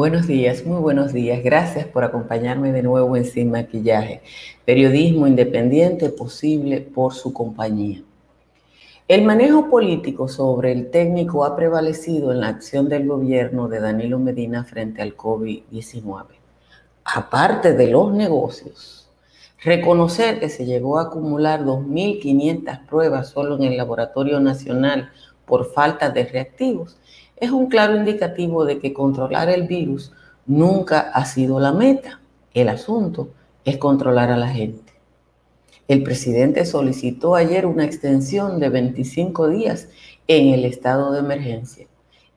Buenos días, muy buenos días. Gracias por acompañarme de nuevo en Sin Maquillaje. Periodismo independiente posible por su compañía. El manejo político sobre el técnico ha prevalecido en la acción del gobierno de Danilo Medina frente al COVID-19. Aparte de los negocios, reconocer que se llegó a acumular 2.500 pruebas solo en el Laboratorio Nacional por falta de reactivos es un claro indicativo de que controlar el virus nunca ha sido la meta. El asunto es controlar a la gente. El presidente solicitó ayer una extensión de 25 días en el estado de emergencia.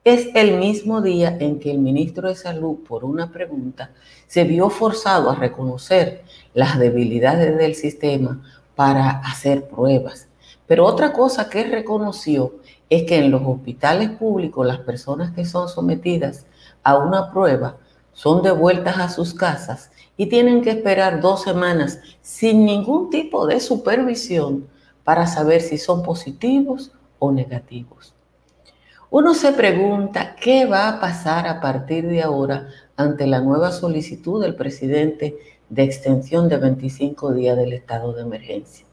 Es el mismo día en que el ministro de Salud, por una pregunta, se vio forzado a reconocer las debilidades del sistema para hacer pruebas. Pero otra cosa que reconoció es que en los hospitales públicos las personas que son sometidas a una prueba son devueltas a sus casas y tienen que esperar dos semanas sin ningún tipo de supervisión para saber si son positivos o negativos. Uno se pregunta qué va a pasar a partir de ahora ante la nueva solicitud del presidente de extensión de 25 días del estado de emergencia.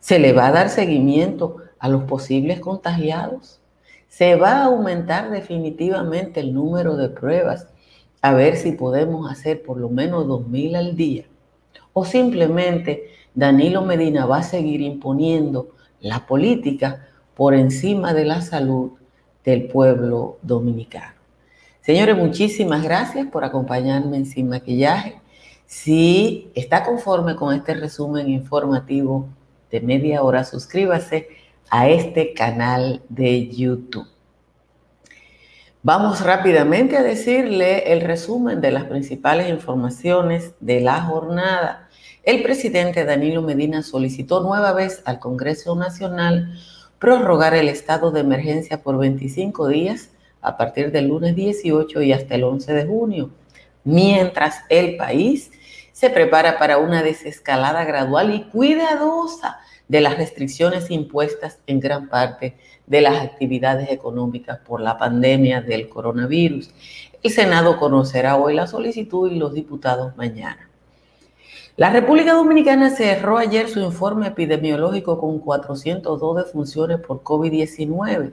¿Se le va a dar seguimiento a los posibles contagiados? ¿Se va a aumentar definitivamente el número de pruebas a ver si podemos hacer por lo menos 2.000 al día? ¿O simplemente Danilo Medina va a seguir imponiendo la política por encima de la salud del pueblo dominicano? Señores, muchísimas gracias por acompañarme en Sin Maquillaje. Si está conforme con este resumen informativo de media hora, suscríbase a este canal de YouTube. Vamos rápidamente a decirle el resumen de las principales informaciones de la jornada. El presidente Danilo Medina solicitó nueva vez al Congreso Nacional prorrogar el estado de emergencia por 25 días a partir del lunes 18 y hasta el 11 de junio, mientras el país se prepara para una desescalada gradual y cuidadosa de las restricciones impuestas en gran parte de las actividades económicas por la pandemia del coronavirus. El Senado conocerá hoy la solicitud y los diputados mañana. La República Dominicana cerró ayer su informe epidemiológico con 402 defunciones por COVID-19,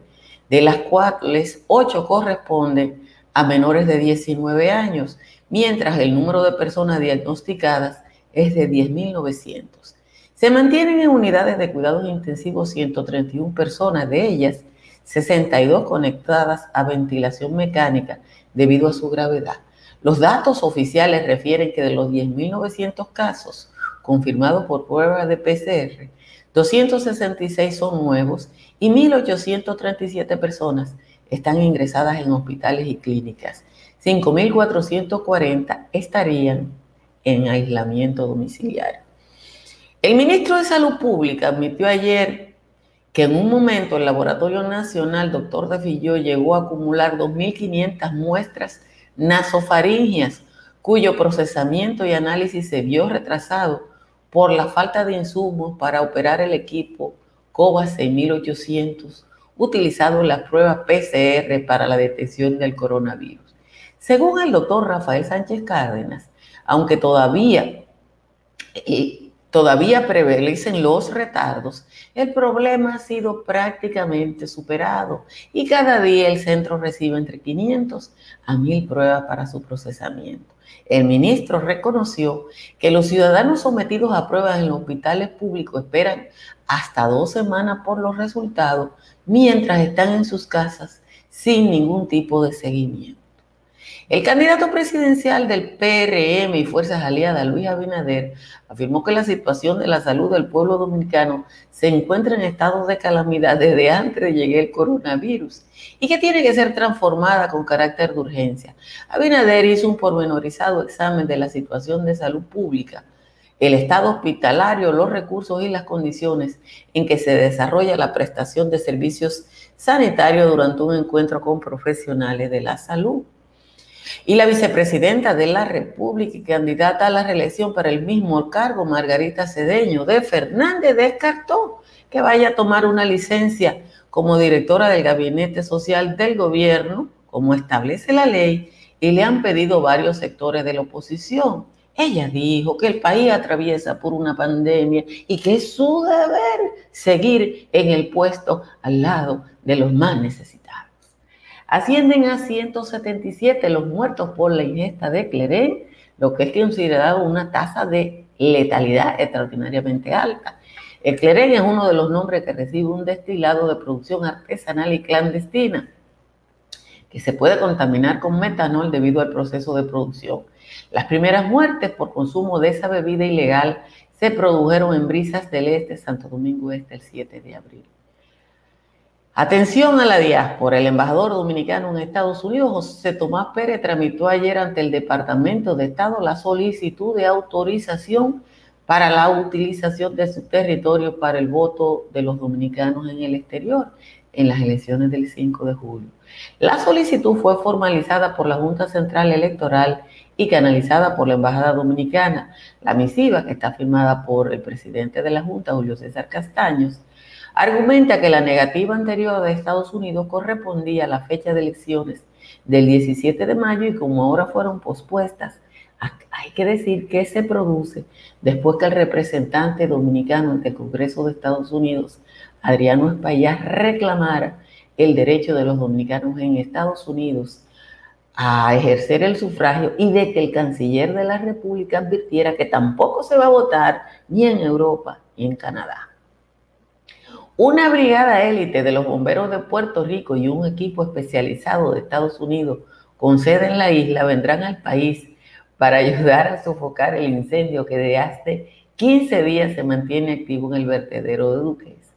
de las cuales 8 corresponden a menores de 19 años, mientras el número de personas diagnosticadas es de 10.900. Se mantienen en unidades de cuidados intensivos 131 personas, de ellas 62 conectadas a ventilación mecánica debido a su gravedad. Los datos oficiales refieren que de los 10.900 casos confirmados por pruebas de PCR, 266 son nuevos y 1.837 personas están ingresadas en hospitales y clínicas. 5.440 estarían en aislamiento domiciliario. El ministro de Salud Pública admitió ayer que en un momento el Laboratorio Nacional Doctor de Filló llegó a acumular 2.500 muestras nasofaringias cuyo procesamiento y análisis se vio retrasado por la falta de insumos para operar el equipo COVA 6800 utilizado en las pruebas PCR para la detección del coronavirus. Según el doctor Rafael Sánchez Cárdenas, aunque todavía eh, todavía prevalecen los retardos, el problema ha sido prácticamente superado y cada día el centro recibe entre 500 a 1000 pruebas para su procesamiento. El ministro reconoció que los ciudadanos sometidos a pruebas en los hospitales públicos esperan hasta dos semanas por los resultados mientras están en sus casas sin ningún tipo de seguimiento. El candidato presidencial del PRM y Fuerzas Aliadas, Luis Abinader, afirmó que la situación de la salud del pueblo dominicano se encuentra en estado de calamidad desde antes de llegar el coronavirus y que tiene que ser transformada con carácter de urgencia. Abinader hizo un pormenorizado examen de la situación de salud pública, el estado hospitalario, los recursos y las condiciones en que se desarrolla la prestación de servicios sanitarios durante un encuentro con profesionales de la salud. Y la vicepresidenta de la República y candidata a la reelección para el mismo cargo, Margarita Cedeño de Fernández, descartó que vaya a tomar una licencia como directora del Gabinete Social del Gobierno, como establece la ley, y le han pedido varios sectores de la oposición. Ella dijo que el país atraviesa por una pandemia y que es su deber seguir en el puesto al lado de los más necesitados. Ascienden a 177 los muertos por la ingesta de cleren, lo que es considerado una tasa de letalidad extraordinariamente alta. El cleren es uno de los nombres que recibe un destilado de producción artesanal y clandestina que se puede contaminar con metanol debido al proceso de producción. Las primeras muertes por consumo de esa bebida ilegal se produjeron en Brisas del Este, Santo Domingo Este, el 7 de abril. Atención a la diáspora. El embajador dominicano en Estados Unidos, José Tomás Pérez, tramitó ayer ante el Departamento de Estado la solicitud de autorización para la utilización de su territorio para el voto de los dominicanos en el exterior en las elecciones del 5 de julio. La solicitud fue formalizada por la Junta Central Electoral y canalizada por la Embajada Dominicana. La misiva, que está firmada por el presidente de la Junta, Julio César Castaños, argumenta que la negativa anterior de Estados Unidos correspondía a la fecha de elecciones del 17 de mayo y como ahora fueron pospuestas, hay que decir que se produce después que el representante dominicano ante el Congreso de Estados Unidos, Adriano Espaillat, reclamara el derecho de los dominicanos en Estados Unidos a ejercer el sufragio y de que el canciller de la República advirtiera que tampoco se va a votar ni en Europa ni en Canadá. Una brigada élite de los bomberos de Puerto Rico y un equipo especializado de Estados Unidos con sede en la isla vendrán al país para ayudar a sofocar el incendio que de hace 15 días se mantiene activo en el vertedero de Duques.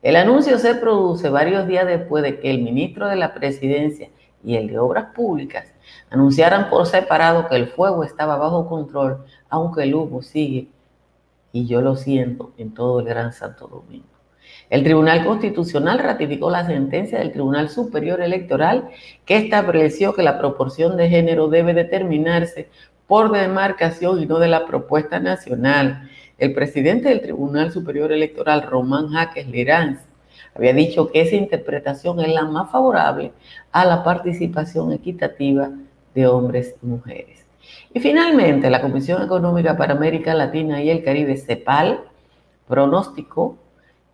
El anuncio se produce varios días después de que el ministro de la Presidencia y el de Obras Públicas anunciaran por separado que el fuego estaba bajo control, aunque el humo sigue, y yo lo siento, en todo el Gran Santo Domingo. El Tribunal Constitucional ratificó la sentencia del Tribunal Superior Electoral que estableció que la proporción de género debe determinarse por demarcación y no de la propuesta nacional el presidente del Tribunal Superior Electoral, Román Jaques Liranz, había dicho que esa interpretación es la más favorable a la participación equitativa de hombres y mujeres. Y finalmente, la Comisión Económica para América Latina y el Caribe, CEPAL, pronosticó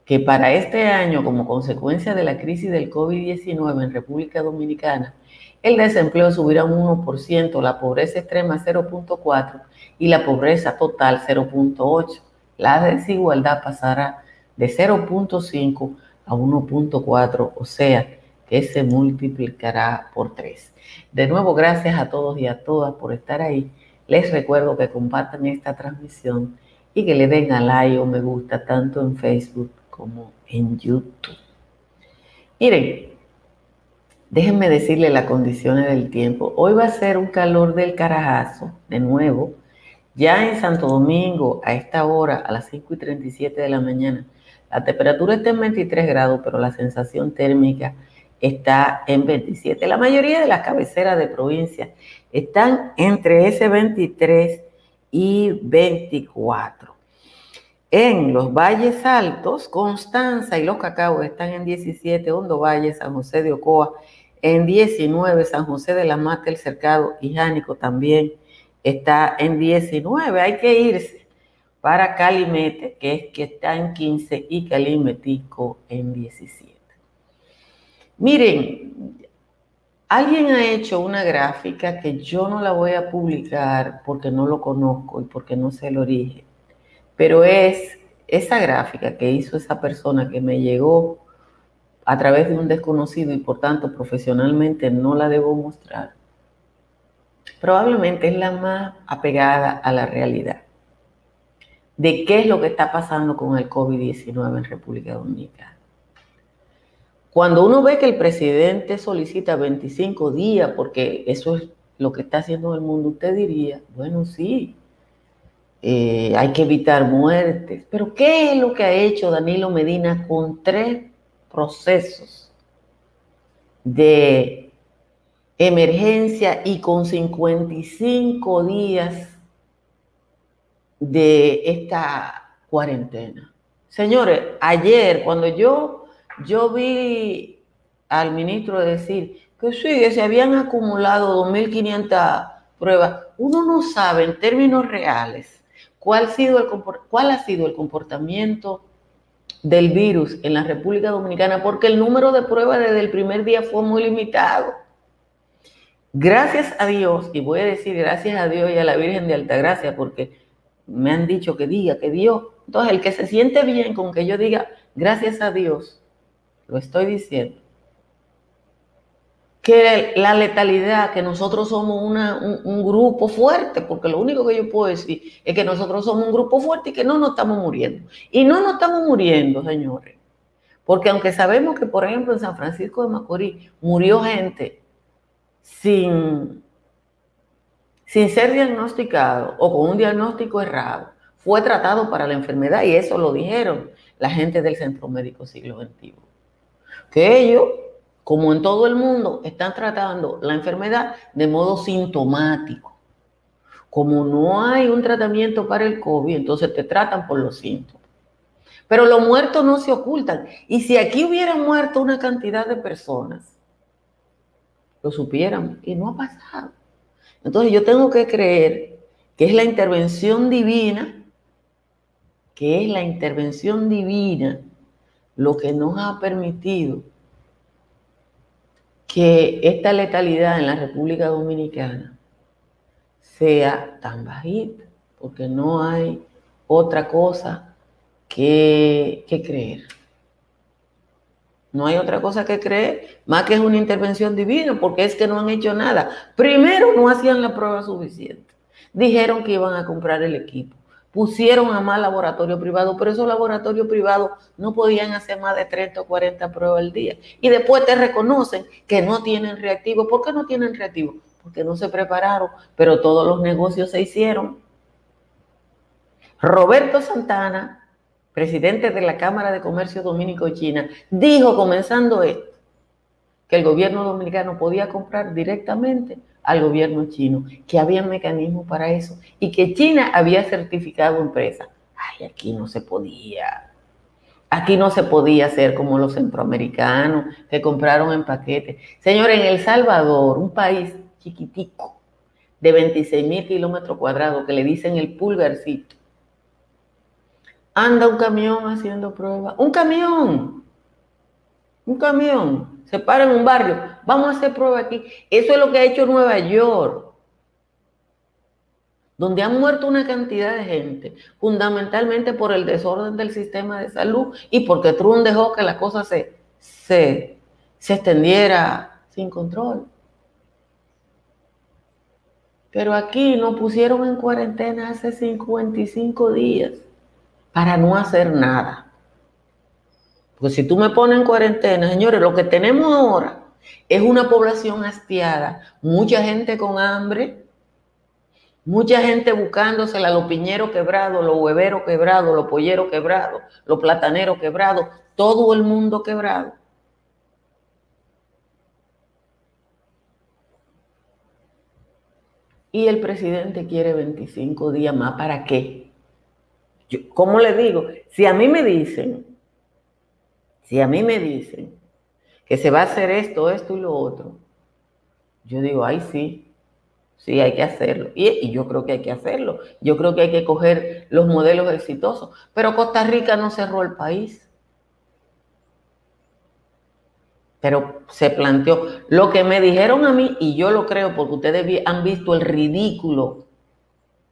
que para este año, como consecuencia de la crisis del COVID-19 en República Dominicana, el desempleo subirá un 1%, la pobreza extrema 0.4% y la pobreza total 0.8%. La desigualdad pasará de 0.5 a 1.4, o sea que se multiplicará por 3. De nuevo, gracias a todos y a todas por estar ahí. Les recuerdo que compartan esta transmisión y que le den a like o me gusta tanto en Facebook como en YouTube. Miren, déjenme decirle las condiciones del tiempo. Hoy va a ser un calor del carajazo, de nuevo. Ya en Santo Domingo, a esta hora, a las 5 y 37 de la mañana, la temperatura está en 23 grados, pero la sensación térmica está en 27. La mayoría de las cabeceras de provincia están entre ese 23 y 24. En los valles altos, Constanza y Los Cacaos están en 17, Hondo Valle, San José de Ocoa en 19, San José de la Mata, El Cercado y Jánico también está en 19. Hay que irse para Calimete, que es que está en 15, y Calimetico en 17. Miren, alguien ha hecho una gráfica que yo no la voy a publicar porque no lo conozco y porque no sé el origen pero es esa gráfica que hizo esa persona que me llegó a través de un desconocido y por tanto profesionalmente no la debo mostrar, probablemente es la más apegada a la realidad de qué es lo que está pasando con el COVID-19 en República Dominicana. Cuando uno ve que el presidente solicita 25 días, porque eso es lo que está haciendo el mundo, usted diría, bueno, sí, eh, hay que evitar muertes. Pero ¿qué es lo que ha hecho Danilo Medina con tres procesos de emergencia y con 55 días de esta cuarentena? Señores, ayer cuando yo, yo vi al ministro decir que sí, que se habían acumulado 2.500 pruebas. Uno no sabe en términos reales cuál, ha sido el comportamiento del virus en la República Dominicana, porque el número de pruebas desde el primer día fue muy limitado. Gracias a Dios, y voy a decir gracias a Dios y a la Virgen de Altagracia, porque me han dicho que diga, que Dios. Entonces, el que se siente bien con que yo diga gracias a Dios, lo estoy diciendo, que la letalidad, que nosotros somos un, grupo fuerte, porque lo único que yo puedo decir es que nosotros somos un grupo fuerte y que no nos estamos muriendo. Y no nos estamos muriendo, señores. Porque aunque sabemos que, por ejemplo, en San Francisco de Macorís murió gente sin, sin ser diagnosticado o con un diagnóstico errado, fue tratado para la enfermedad y eso lo dijeron la gente del Centro Médico Siglo XXI. Que ellos como en todo el mundo, están tratando la enfermedad de modo sintomático. Como no hay un tratamiento para el COVID, entonces te tratan por los síntomas. Pero los muertos no se ocultan. Y si aquí hubiera muerto una cantidad de personas, lo supieran y no ha pasado. Entonces yo tengo que creer que es la intervención divina, que es la intervención divina lo que nos ha permitido que esta letalidad en la República Dominicana sea tan bajita, porque no hay otra cosa que, creer. No hay otra cosa que creer, más que es una intervención divina, porque es que no han hecho nada. Primero, no hacían la prueba suficiente. Dijeron que iban a comprar el equipo pusieron a más laboratorio privado, pero esos laboratorios privados no podían hacer más de 30 o 40 pruebas al día. Y después te reconocen que no tienen reactivos. ¿Por qué no tienen reactivos? Porque no se prepararon, pero todos los negocios se hicieron. Roberto Santana, presidente de la Cámara de Comercio Dominico China, dijo comenzando esto, que el gobierno dominicano podía comprar directamente al gobierno chino, que había mecanismos para eso y que China había certificado empresas. Ay, aquí no se podía. Aquí no se podía hacer como los centroamericanos que compraron en paquetes. Señores, en El Salvador, un país chiquitico, de 26 mil kilómetros cuadrados, que le dicen el pulgarcito, anda un camión haciendo pruebas. Un camión. Un camión se para en un barrio, vamos a hacer prueba aquí. Eso es lo que ha hecho Nueva York, donde han muerto una cantidad de gente, fundamentalmente por el desorden del sistema de salud y porque Trump dejó que la cosa se, se, se extendiera sin control. Pero aquí nos pusieron en cuarentena hace 55 días para no hacer nada. Porque si tú me pones en cuarentena, señores, lo que tenemos ahora es una población hastiada, mucha gente con hambre, mucha gente buscándosela, los piñeros quebrados, los hueveros quebrados, los polleros quebrados, los plataneros quebrados, todo el mundo quebrado. Y el presidente quiere 25 días más. ¿Para qué? ¿Cómo le digo? Si a mí me dicen si a mí me dicen que se va a hacer esto, esto y lo otro, yo digo, ay, sí, sí, hay que hacerlo. Y, yo creo que hay que hacerlo. Yo creo que hay que coger los modelos exitosos. Pero Costa Rica no cerró el país. Pero se planteó. Lo que me dijeron a mí, y yo lo creo porque ustedes han visto el ridículo.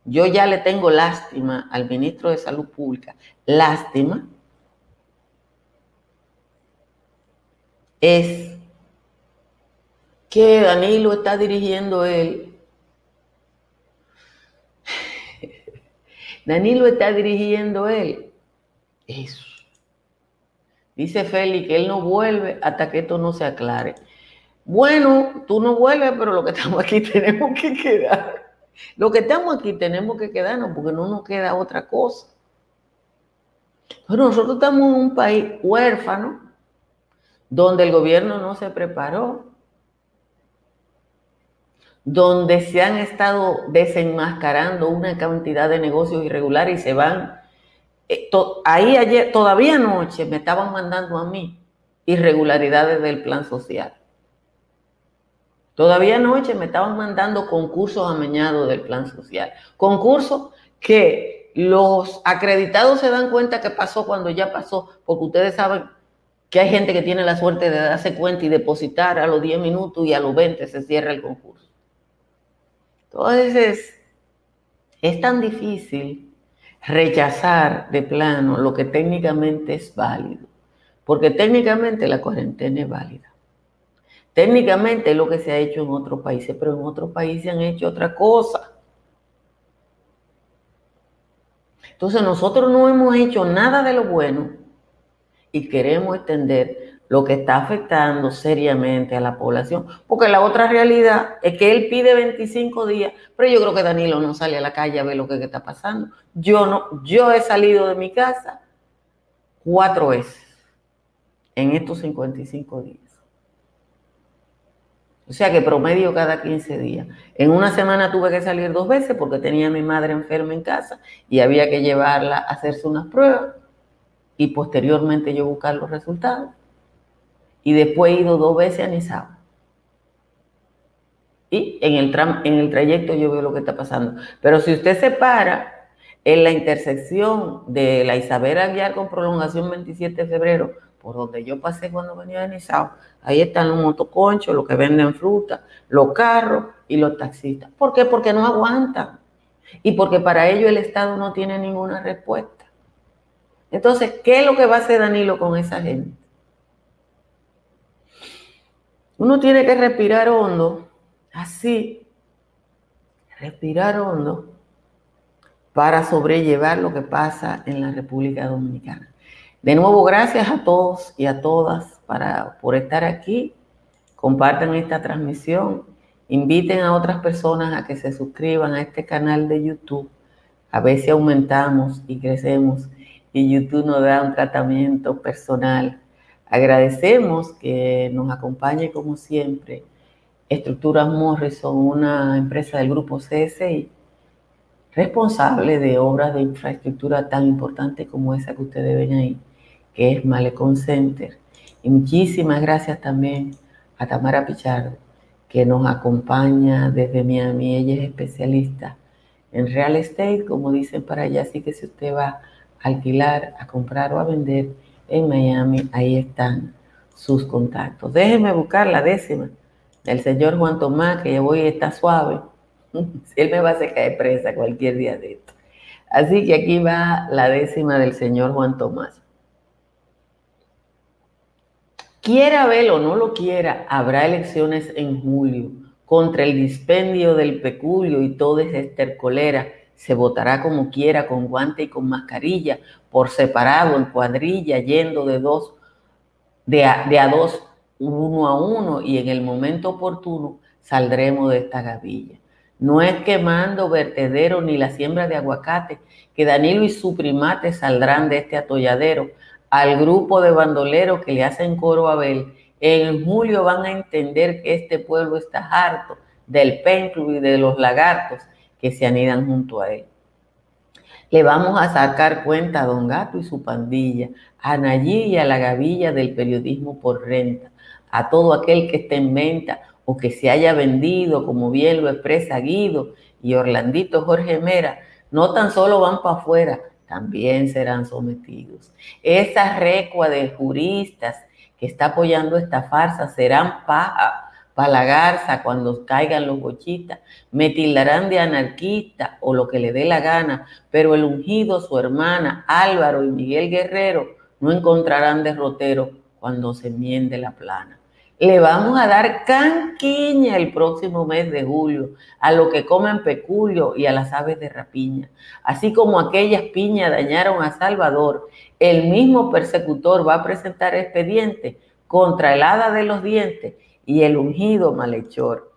Yo ya le tengo lástima al ministro de Salud Pública. Lástima es que Danilo está dirigiendo él. Danilo está dirigiendo él. Eso. Dice Félix que él no vuelve hasta que esto no se aclare. Bueno, tú no vuelves, pero lo que estamos aquí tenemos que quedar. Lo que estamos aquí tenemos que quedarnos porque no nos queda otra cosa. Pero nosotros estamos en un país huérfano donde el gobierno no se preparó, donde se han estado desenmascarando una cantidad de negocios irregulares y se van. Eh, ahí ayer, todavía anoche, me estaban mandando a mí irregularidades del plan social. Todavía anoche me estaban mandando concursos amañados del plan social. Concursos que los acreditados se dan cuenta que pasó cuando ya pasó, porque ustedes saben que hay gente que tiene la suerte de darse cuenta y depositar a los 10 minutos y a los 20 se cierra el concurso. Entonces, es tan difícil rechazar de plano lo que técnicamente es válido, porque técnicamente la cuarentena es válida. Técnicamente es lo que se ha hecho en otros países, pero en otros países han hecho otra cosa. Entonces nosotros no hemos hecho nada de lo bueno y queremos extender lo que está afectando seriamente a la población, porque la otra realidad es que él pide 25 días, pero yo creo que Danilo no sale a la calle a ver lo que está pasando. Yo no, yo he salido de mi casa cuatro veces en estos 55 días. O sea que promedio cada 15 días. En una semana tuve que salir dos veces porque tenía a mi madre enferma en casa y había que llevarla a hacerse unas pruebas y posteriormente yo buscar los resultados. Y después he ido dos veces a Nizao. Y en el, en el trayecto yo veo lo que está pasando. Pero si usted se para en la intersección de la Isabel Aguiar con prolongación 27 de febrero por donde yo pasé cuando venía de Nizao, ahí están los motoconchos, los que venden fruta, los carros y los taxistas. ¿Por qué? Porque no aguantan. Y porque para ello el Estado no tiene ninguna respuesta. Entonces, ¿qué es lo que va a hacer Danilo con esa gente? Uno tiene que respirar hondo, así, respirar hondo, para sobrellevar lo que pasa en la República Dominicana. De nuevo, gracias a todos y a todas para, por estar aquí. Compartan esta transmisión. Inviten a otras personas a que se suscriban a este canal de YouTube. A ver si aumentamos y crecemos y YouTube nos da un tratamiento personal. Agradecemos que nos acompañe como siempre Estructuras Morrison, una empresa del grupo CSI, responsable de obras de infraestructura tan importantes como esa que ustedes ven ahí que es Malecón Center. Y muchísimas gracias también a Tamara Pichardo, que nos acompaña desde Miami. Ella es especialista en real estate, como dicen para allá. Así que si usted va alquilar, a comprar o a vender en Miami, ahí están sus contactos. Déjenme buscar la décima del señor Juan Tomás, que ya voy está suave. Él me va a hacer caer presa cualquier día de esto. Así que aquí va la décima del señor Juan Tomás. Quiera verlo o no lo quiera, habrá elecciones en julio. Contra el dispendio del peculio y toda esa estercolera, se votará como quiera, con guante y con mascarilla, por separado, en cuadrilla, yendo de dos, de a, dos, uno a uno, y en el momento oportuno saldremos de esta gavilla. No es quemando vertedero ni la siembra de aguacate, que Danilo y su primate saldrán de este atolladero al grupo de bandoleros que le hacen coro a Abel, en julio van a entender que este pueblo está harto del penclo y de los lagartos que se anidan junto a él. Le vamos a sacar cuenta a Don Gato y su pandilla, a Nayí y a la gavilla del periodismo por renta, a todo aquel que esté en venta o que se haya vendido, como bien lo expresa Guido y Orlandito Jorge Mera, no tan solo van para afuera, también serán sometidos. Esa recua de juristas que está apoyando esta farsa serán paja la garza cuando caigan los bochitas, me tildarán de anarquista o lo que le dé la gana, pero el ungido, su hermana, Álvaro y Miguel Guerrero no encontrarán derrotero cuando se enmiende la plana. Le vamos a dar canquiña el próximo mes de julio a lo que comen peculio y a las aves de rapiña. Así como aquellas piñas dañaron a Salvador, el mismo persecutor va a presentar expediente contra el hada de los dientes y el ungido malhechor.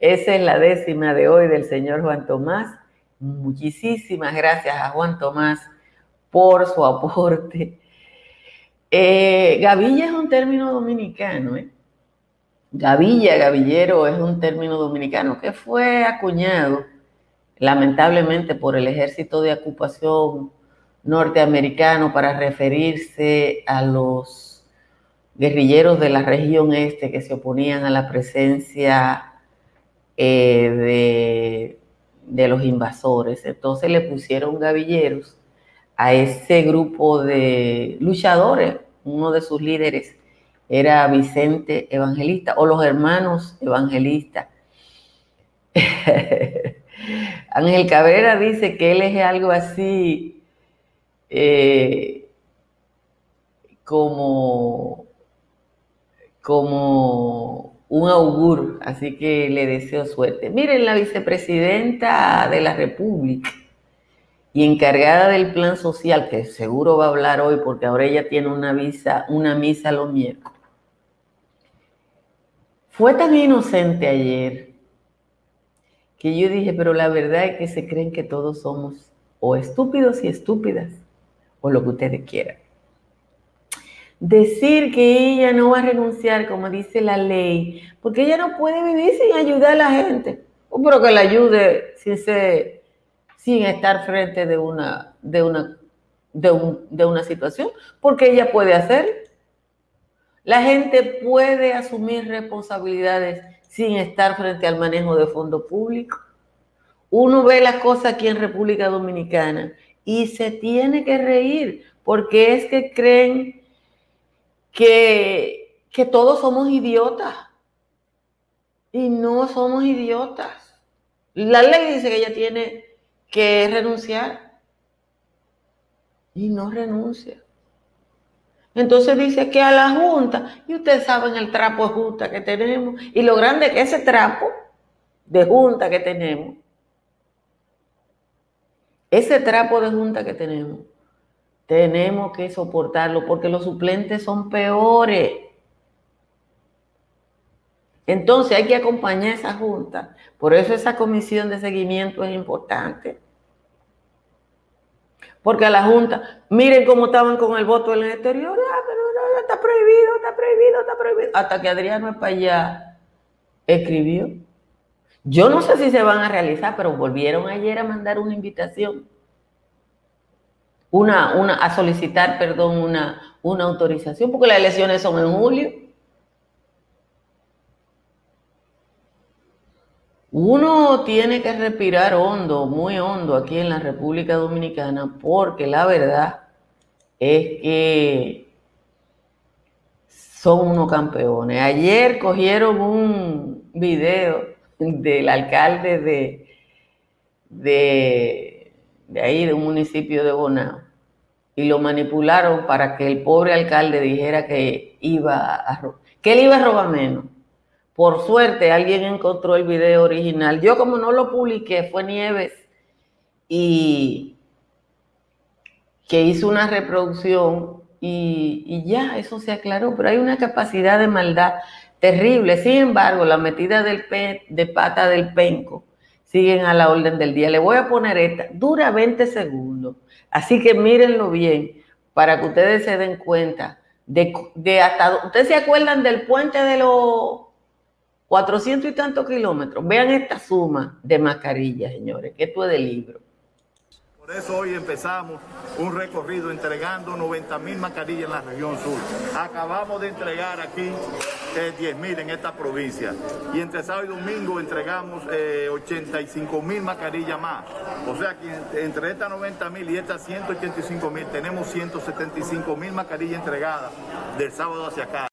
Esa es la décima de hoy del señor Juan Tomás. Muchísimas gracias a Juan Tomás por su aporte. Eh, gavilla es un término dominicano, ¿eh? Gavilla, gavillero, es un término dominicano que fue acuñado lamentablemente por el ejército de ocupación norteamericano para referirse a los guerrilleros de la región este que se oponían a la presencia eh, de, de los invasores. Entonces le pusieron gavilleros a ese grupo de luchadores. Uno de sus líderes era Vicente Evangelista o los hermanos evangelistas. Ángel Cabrera dice que él es algo así eh, como, como un augur, así que le deseo suerte. Miren, la vicepresidenta de la República y encargada del plan social, que seguro va a hablar hoy porque ahora ella tiene una, visa, una misa los miércoles, fue tan inocente ayer que yo dije, pero la verdad es que se creen que todos somos o estúpidos y estúpidas, o lo que ustedes quieran. Decir que ella no va a renunciar, como dice la ley, porque ella no puede vivir sin ayudar a la gente. Pero que la ayude sin, sin estar frente de una, de, una, de, de una situación, porque ella puede hacer. La gente puede asumir responsabilidades sin estar frente al manejo de fondo público. Uno ve las cosas aquí en República Dominicana y se tiene que reír porque es que creen que, que todos somos idiotas y no somos idiotas. La ley dice que ella tiene que renunciar y no renuncia. Entonces dice que a la Junta, y ustedes saben el trapo de Junta que tenemos, y lo grande que ese trapo de Junta que tenemos, ese trapo de Junta que tenemos, tenemos que soportarlo porque los suplentes son peores. Entonces hay que acompañar esa Junta. Por eso esa comisión de seguimiento es importante. Porque a la Junta, miren cómo estaban con el voto en el exterior, ah, pero no, está prohibido, está prohibido, está prohibido. Hasta que Adriano España escribió. Yo no sé si se van a realizar, pero volvieron ayer a mandar una invitación. Una, una, a solicitar, perdón, una, una autorización, porque las elecciones son en julio. Uno tiene que respirar hondo, muy hondo aquí en la República Dominicana, porque la verdad es que son unos campeones. Ayer cogieron un video del alcalde de, de, de ahí, de un municipio de Bonao, y lo manipularon para que el pobre alcalde dijera que iba a que él iba a robar menos. Por suerte alguien encontró el video original. Yo como no lo publiqué, fue Nieves y que hizo una reproducción y, ya, eso se aclaró, pero hay una capacidad de maldad terrible. Sin embargo, la metida del de pata del penco siguen a la orden del día. Le voy a poner esta, dura 20 segundos, así que mírenlo bien para que ustedes se den cuenta de, de hasta... ¿Ustedes se acuerdan del puente de los 400 y tantos kilómetros. Vean esta suma de mascarillas, señores, que esto es de libro. Por eso hoy empezamos un recorrido entregando 90 mil mascarillas en la región sur. Acabamos de entregar aquí 10 eh, mil en esta provincia. Y entre sábado y domingo entregamos 85 eh, mil mascarillas más. O sea que entre estas 90 mil y estas 185 mil tenemos 175 mil mascarillas entregadas del sábado hacia acá.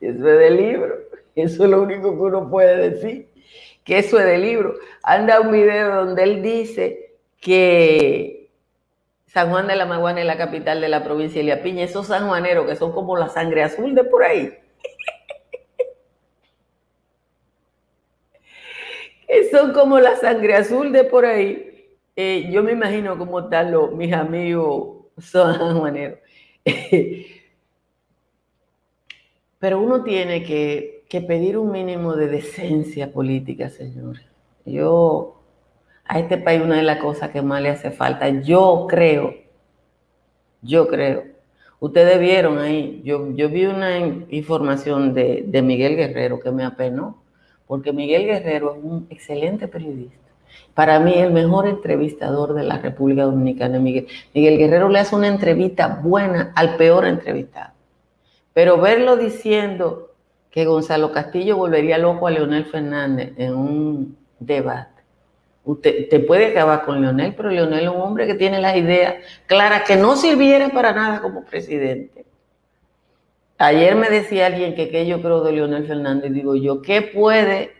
Eso es de libro. Eso es lo único que uno puede decir. Que eso es de libro. Anda un video donde él dice que San Juan de la Maguana es la capital de la provincia de Liapiña. Esos sanjuaneros que son como la sangre azul de por ahí. que son como la sangre azul de por ahí. Eh, yo me imagino cómo están los, mis amigos sanjuaneros. Pero uno tiene que, pedir un mínimo de decencia política, señores. Yo, a este país una de las cosas que más le hace falta, yo creo, yo creo, ustedes vieron ahí, yo, yo vi una información de, de Miguel Guerrero que me apenó, porque Miguel Guerrero es un excelente periodista. Para mí, el mejor entrevistador de la República Dominicana, Miguel. Miguel Guerrero le hace una entrevista buena al peor entrevistado. Pero verlo diciendo que Gonzalo Castillo volvería loco a Leonel Fernández en un debate. Usted te puede acabar con Leonel, pero Leonel es un hombre que tiene las ideas claras que no sirviera para nada como presidente. Ayer me decía alguien que qué yo creo de Leonel Fernández, digo yo, ¿qué puede,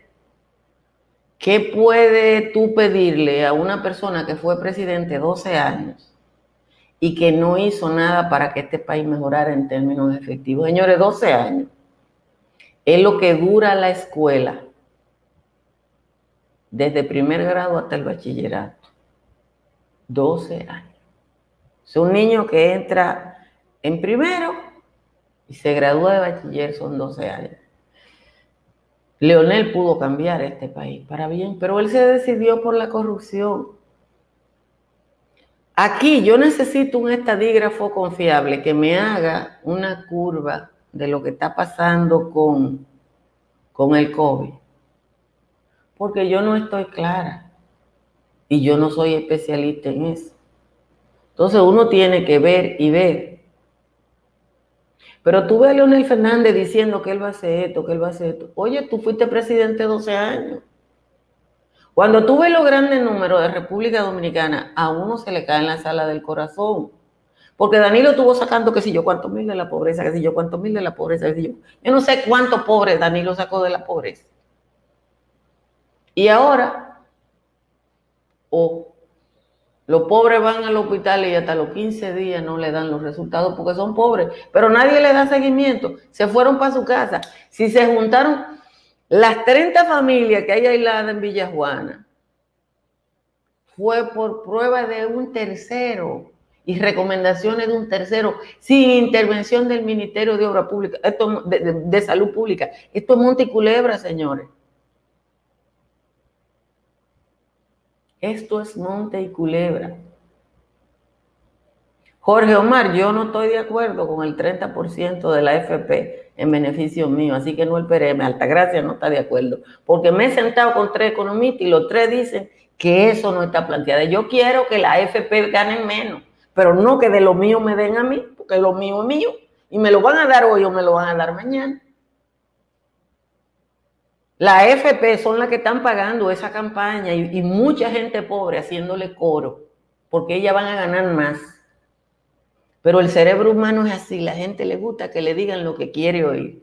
¿qué puede tú pedirle a una persona que fue presidente 12 años y que no hizo nada para que este país mejorara en términos efectivos? Señores, 12 años es lo que dura la escuela desde primer grado hasta el bachillerato. 12 años. Es un niño que entra en primero y se gradúa de bachiller, son 12 años. Leonel pudo cambiar este país para bien, pero él se decidió por la corrupción. Aquí yo necesito un estadígrafo confiable que me haga una curva de lo que está pasando con, con el COVID porque yo no estoy clara y yo no soy especialista en eso. Entonces uno tiene que ver y ver. Pero tú ves a Leonel Fernández diciendo que él va a hacer esto, que él va a hacer esto. Oye, tú fuiste presidente 12 años. Cuando tú ves los grandes números de República Dominicana, a uno se le cae en la sala del corazón. Porque Danilo estuvo sacando, qué sé yo, cuántos mil de la pobreza, qué sé yo, cuántos mil de la pobreza, qué sé yo. Yo no sé cuántos pobres Danilo sacó de la pobreza. Y ahora, o los pobres van al hospital y hasta los 15 días no le dan los resultados porque son pobres, pero nadie le da seguimiento. Se fueron para su casa. Si se juntaron las 30 familias que hay aisladas en Villajuana, fue por prueba de un tercero y recomendaciones de un tercero, sin intervención del Ministerio de Obra Pública, esto, de, de Salud Pública. Esto es Monte y Culebra, señores. Esto es monte y culebra. Jorge Omar, yo no estoy de acuerdo con el 30% de la FP en beneficio mío, así que no el PRM, Altagracia no está de acuerdo, porque me he sentado con tres economistas y los tres dicen que eso no está planteado. Yo quiero que la FP gane menos, pero no que de lo mío me den a mí, porque lo mío es mío y me lo van a dar hoy o me lo van a dar mañana. La FP son las que están pagando esa campaña y, mucha gente pobre haciéndole coro, porque ellas van a ganar más. Pero el cerebro humano es así, la gente le gusta que le digan lo que quiere oír.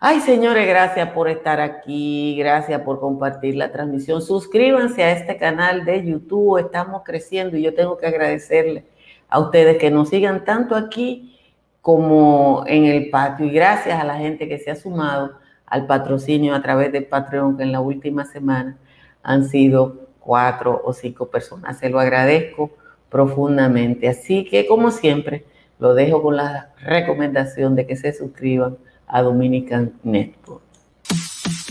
Ay, señores, gracias por estar aquí, gracias por compartir la transmisión. Suscríbanse a este canal de YouTube, estamos creciendo y yo tengo que agradecerle a ustedes que nos sigan tanto aquí como en el patio y gracias a la gente que se ha sumado al patrocinio a través de Patreon, que en la última semana han sido cuatro o cinco personas. Se lo agradezco profundamente. Así que, como siempre, lo dejo con la recomendación de que se suscriban a Dominican Network.